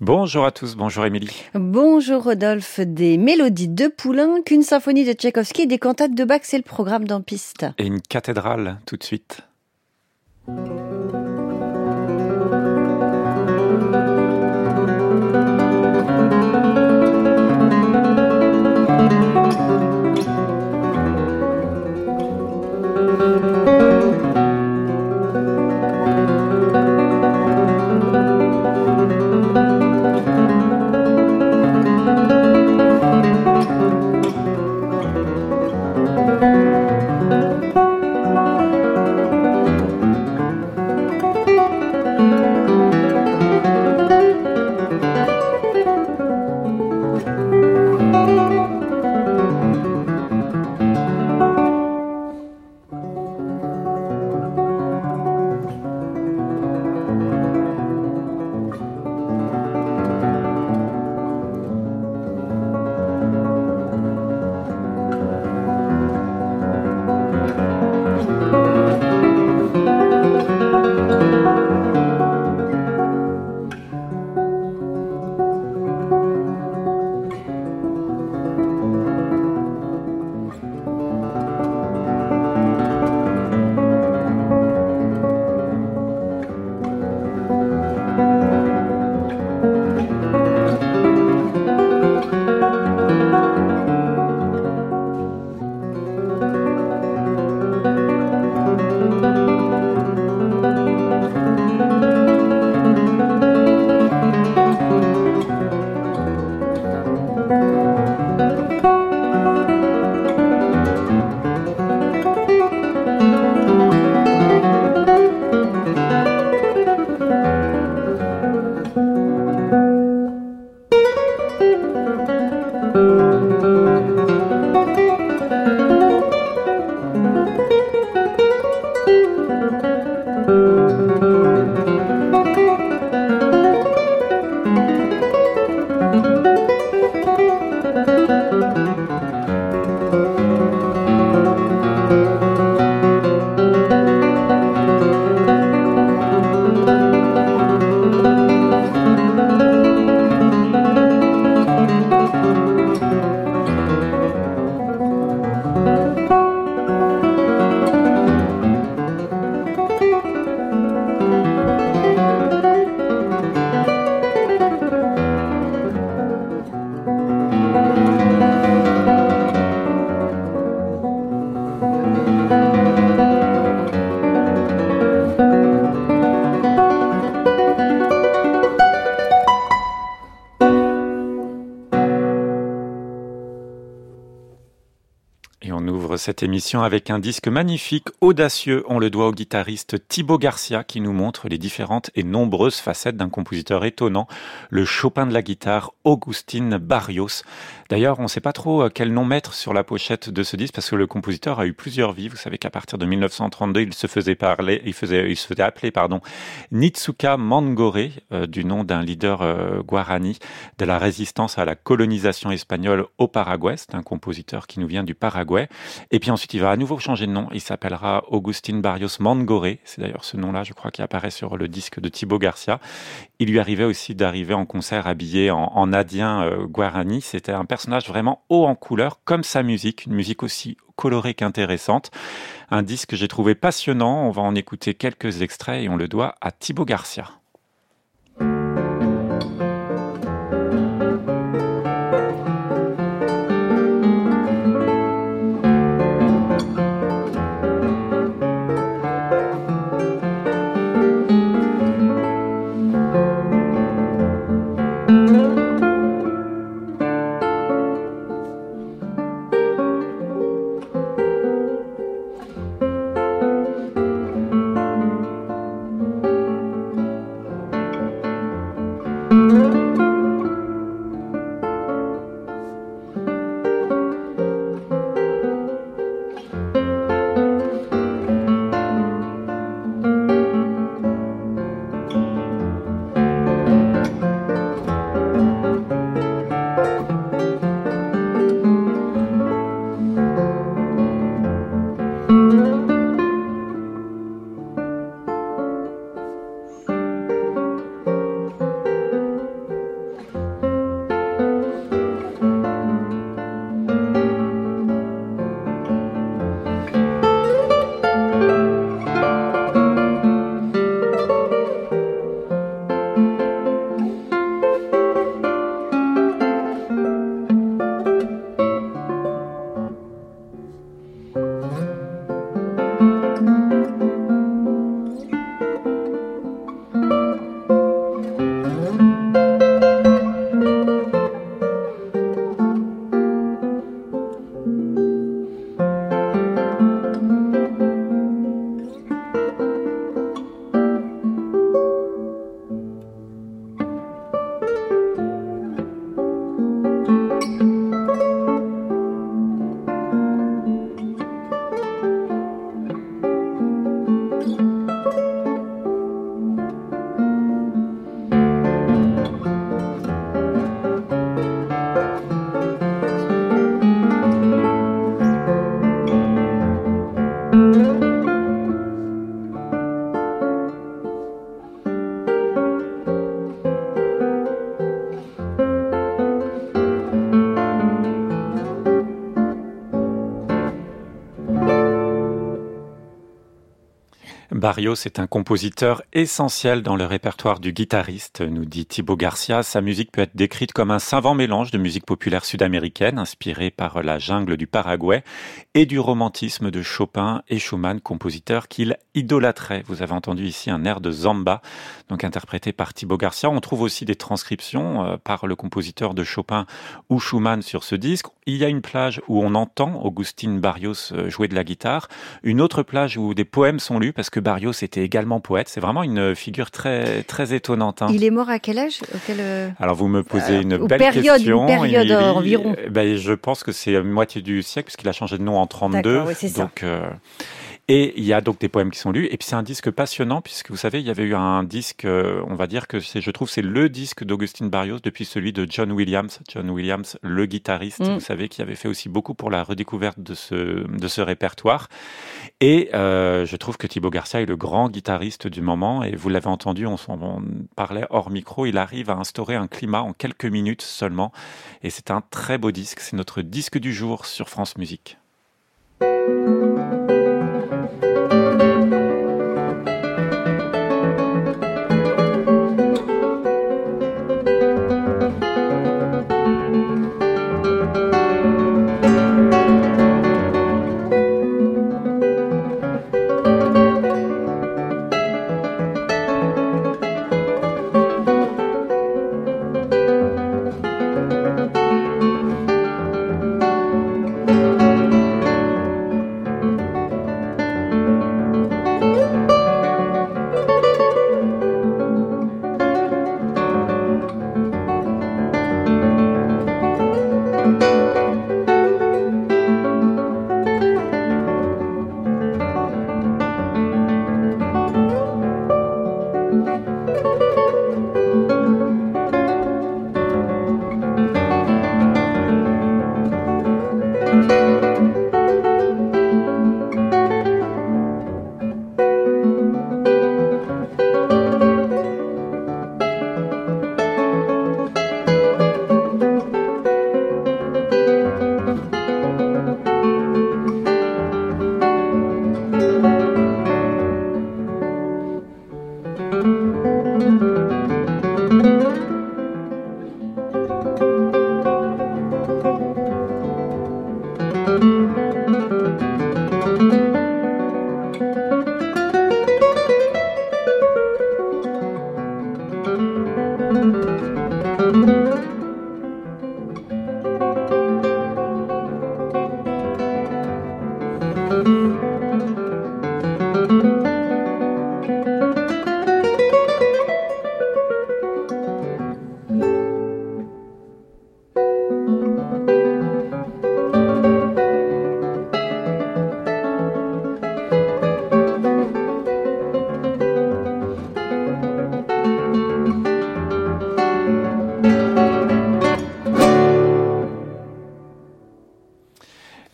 Bonjour à tous, bonjour Émilie. Bonjour Rodolphe, des mélodies de Poulain, qu'une symphonie de Tchaïkovski et des cantates de Bach, c'est le programme d'un piste. Et une cathédrale tout de suite. Cette émission avec un disque magnifique, audacieux. On le doit au guitariste Thibaut Garcia qui nous montre les différentes et nombreuses facettes d'un compositeur étonnant, le Chopin de la guitare, Augustin Barrios. D'ailleurs, on ne sait pas trop euh, quel nom mettre sur la pochette de ce disque parce que le compositeur a eu plusieurs vies. Vous savez qu'à partir de 1932, il se faisait parler, il faisait, appeler, Nitsuka Mangore, euh, du nom d'un leader euh, guarani de la résistance à la colonisation espagnole au Paraguay. C'est un compositeur qui nous vient du Paraguay. Puis ensuite, il va à nouveau changer de nom. Il s'appellera Augustin Barrios Mangore. C'est d'ailleurs ce nom-là, je crois, qui apparaît sur le disque de Thibaut Garcia. Il lui arrivait aussi d'arriver en concert habillé en, en adien guarani. C'était un personnage vraiment haut en couleur, comme sa musique, une musique aussi colorée qu'intéressante. Un disque que j'ai trouvé passionnant, on va en écouter quelques extraits et on le doit à Thibaut Garcia. Barrios est un compositeur essentiel dans le répertoire du guitariste, nous dit Thibaut Garcia. Sa musique peut être décrite comme un savant mélange de musique populaire sud-américaine, inspirée par la jungle du Paraguay, et du romantisme de Chopin et Schumann, compositeurs qu'il idolâtrait. Vous avez entendu ici un air de Zamba, donc interprété par Thibaut Garcia. On trouve aussi des transcriptions euh, par le compositeur de Chopin ou Schumann sur ce disque. Il y a une plage où on entend Augustin Barrios euh, jouer de la guitare, une autre plage où des poèmes sont lus parce que Barrios était également poète. C'est vraiment une figure très très étonnante. Hein. Il est mort à quel âge euh, Alors vous me posez une belle période, question. Une période environ. Ben, je pense que c'est moitié du siècle puisqu'il a changé de nom en 32. Oui, donc euh, et il y a donc des poèmes qui sont lus. Et puis c'est un disque passionnant puisque vous savez, il y avait eu un disque, euh, on va dire que c'est, je trouve, c'est le disque d'Augustine Barrios depuis celui de John Williams. John Williams, le guitariste, mm. vous savez, qui avait fait aussi beaucoup pour la redécouverte de ce, de ce répertoire. Et euh, je trouve que Thibaut Garcia est le grand guitariste du moment. Et vous l'avez entendu, on, on parlait hors micro, il arrive à instaurer un climat en quelques minutes seulement. Et c'est un très beau disque. C'est notre disque du jour sur France Musique.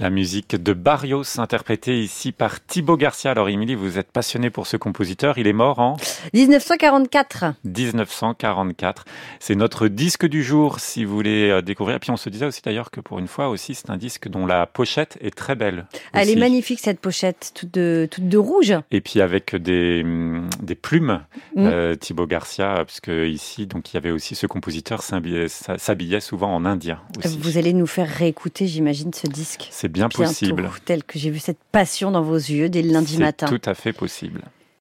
La musique de Barrios, interprétée ici par Thibaut Garcia. Alors, Émilie, vous êtes passionnée pour ce compositeur. Il est mort en 1944. 1944. C'est notre disque du jour, si vous voulez euh, découvrir. Et puis, on se disait aussi d'ailleurs que pour une fois aussi, c'est un disque dont la pochette est très belle. Elle est magnifique, cette pochette, toute de, toute de rouge. Et puis, avec des, mm, des plumes, mm. euh, Thibaut Garcia, puisque ici, donc, il y avait aussi ce compositeur s'habillait souvent en indien. Aussi. Vous allez nous faire réécouter, j'imagine, ce disque. C'est bien possible. Tel que j'ai vu cette passion dans vos yeux dès le lundi matin. Tout à fait possible.